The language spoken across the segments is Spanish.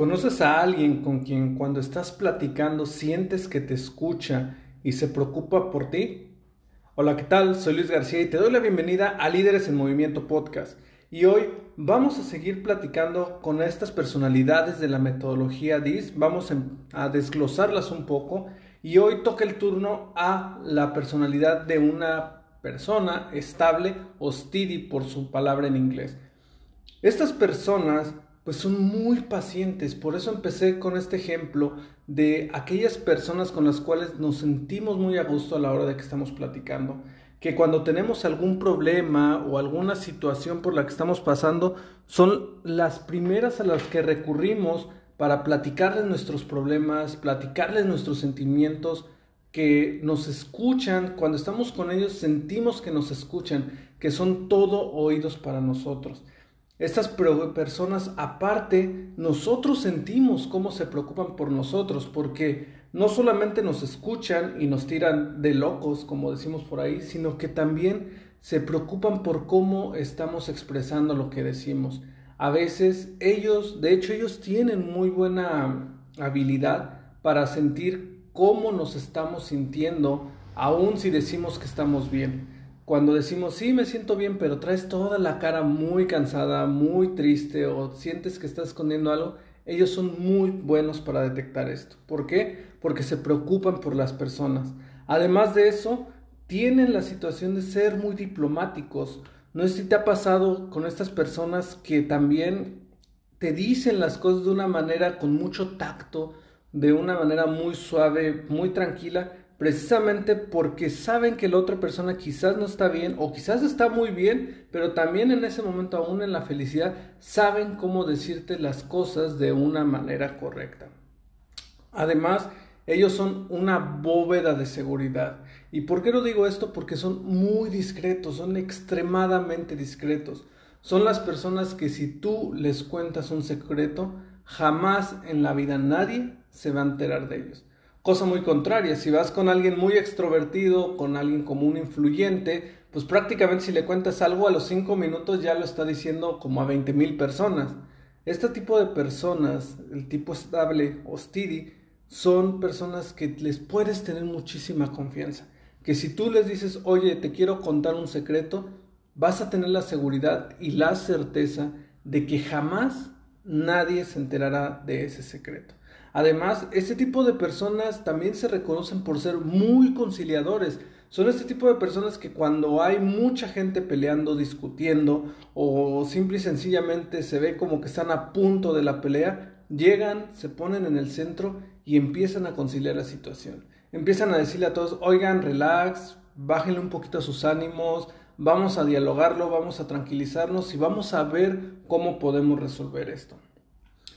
¿Conoces a alguien con quien cuando estás platicando sientes que te escucha y se preocupa por ti? Hola, ¿qué tal? Soy Luis García y te doy la bienvenida a Líderes en Movimiento Podcast. Y hoy vamos a seguir platicando con estas personalidades de la metodología DIS. Vamos a desglosarlas un poco. Y hoy toca el turno a la personalidad de una persona estable o steady por su palabra en inglés. Estas personas pues son muy pacientes. Por eso empecé con este ejemplo de aquellas personas con las cuales nos sentimos muy a gusto a la hora de que estamos platicando. Que cuando tenemos algún problema o alguna situación por la que estamos pasando, son las primeras a las que recurrimos para platicarles nuestros problemas, platicarles nuestros sentimientos, que nos escuchan, cuando estamos con ellos sentimos que nos escuchan, que son todo oídos para nosotros. Estas personas aparte, nosotros sentimos cómo se preocupan por nosotros, porque no solamente nos escuchan y nos tiran de locos, como decimos por ahí, sino que también se preocupan por cómo estamos expresando lo que decimos. A veces ellos, de hecho ellos tienen muy buena habilidad para sentir cómo nos estamos sintiendo, aun si decimos que estamos bien cuando decimos, sí, me siento bien, pero traes toda la cara muy cansada, muy triste o sientes que estás escondiendo algo, ellos son muy buenos para detectar esto. ¿Por qué? Porque se preocupan por las personas. Además de eso, tienen la situación de ser muy diplomáticos. No sé si te ha pasado con estas personas que también te dicen las cosas de una manera con mucho tacto, de una manera muy suave, muy tranquila, precisamente porque saben que la otra persona quizás no está bien o quizás está muy bien, pero también en ese momento, aún en la felicidad, saben cómo decirte las cosas de una manera correcta. Además, ellos son una bóveda de seguridad. ¿Y por qué lo digo esto? Porque son muy discretos, son extremadamente discretos. Son las personas que si tú les cuentas un secreto, jamás en la vida nadie se va a enterar de ellos. Cosa muy contraria, si vas con alguien muy extrovertido, con alguien como un influyente, pues prácticamente si le cuentas algo a los cinco minutos ya lo está diciendo como a 20 mil personas. Este tipo de personas, el tipo estable o steady, son personas que les puedes tener muchísima confianza. Que si tú les dices, oye, te quiero contar un secreto, vas a tener la seguridad y la certeza de que jamás nadie se enterará de ese secreto. Además, este tipo de personas también se reconocen por ser muy conciliadores. Son este tipo de personas que cuando hay mucha gente peleando, discutiendo o simple y sencillamente se ve como que están a punto de la pelea, llegan, se ponen en el centro y empiezan a conciliar la situación. Empiezan a decirle a todos, oigan, relax, bájenle un poquito a sus ánimos, vamos a dialogarlo, vamos a tranquilizarnos y vamos a ver cómo podemos resolver esto.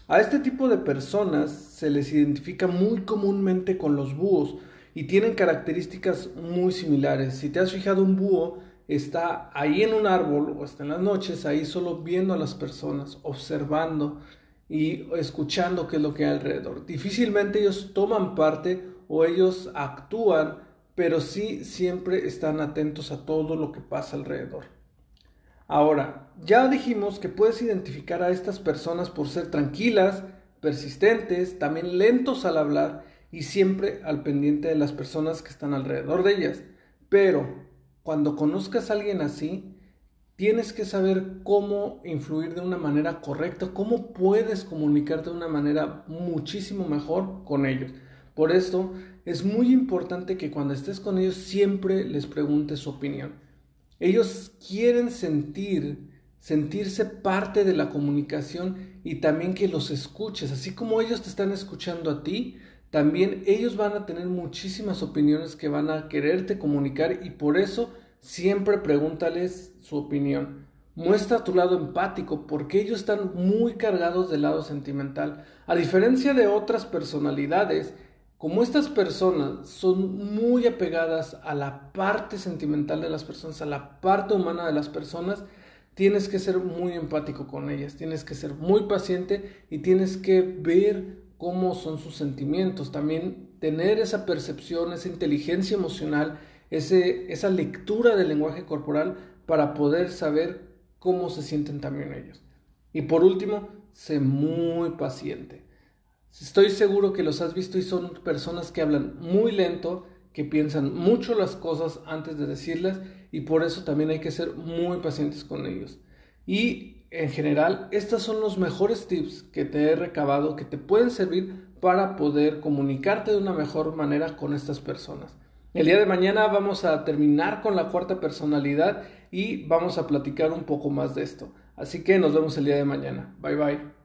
A este tipo de personas se les identifica muy comúnmente con los búhos y tienen características muy similares. Si te has fijado, un búho está ahí en un árbol o está en las noches ahí solo viendo a las personas, observando y escuchando qué es lo que hay alrededor. Difícilmente ellos toman parte o ellos actúan, pero sí siempre están atentos a todo lo que pasa alrededor. Ahora, ya dijimos que puedes identificar a estas personas por ser tranquilas, persistentes, también lentos al hablar y siempre al pendiente de las personas que están alrededor de ellas. Pero cuando conozcas a alguien así, tienes que saber cómo influir de una manera correcta, cómo puedes comunicarte de una manera muchísimo mejor con ellos. Por esto es muy importante que cuando estés con ellos siempre les preguntes su opinión. Ellos quieren sentir, sentirse parte de la comunicación y también que los escuches. Así como ellos te están escuchando a ti, también ellos van a tener muchísimas opiniones que van a quererte comunicar y por eso siempre pregúntales su opinión. Muestra tu lado empático porque ellos están muy cargados del lado sentimental. A diferencia de otras personalidades, como estas personas son muy apegadas a la parte sentimental de las personas, a la parte humana de las personas, tienes que ser muy empático con ellas, tienes que ser muy paciente y tienes que ver cómo son sus sentimientos, también tener esa percepción, esa inteligencia emocional, ese, esa lectura del lenguaje corporal para poder saber cómo se sienten también ellos. Y por último, sé muy paciente. Estoy seguro que los has visto y son personas que hablan muy lento, que piensan mucho las cosas antes de decirlas y por eso también hay que ser muy pacientes con ellos. Y en general, estos son los mejores tips que te he recabado que te pueden servir para poder comunicarte de una mejor manera con estas personas. El día de mañana vamos a terminar con la cuarta personalidad y vamos a platicar un poco más de esto. Así que nos vemos el día de mañana. Bye bye.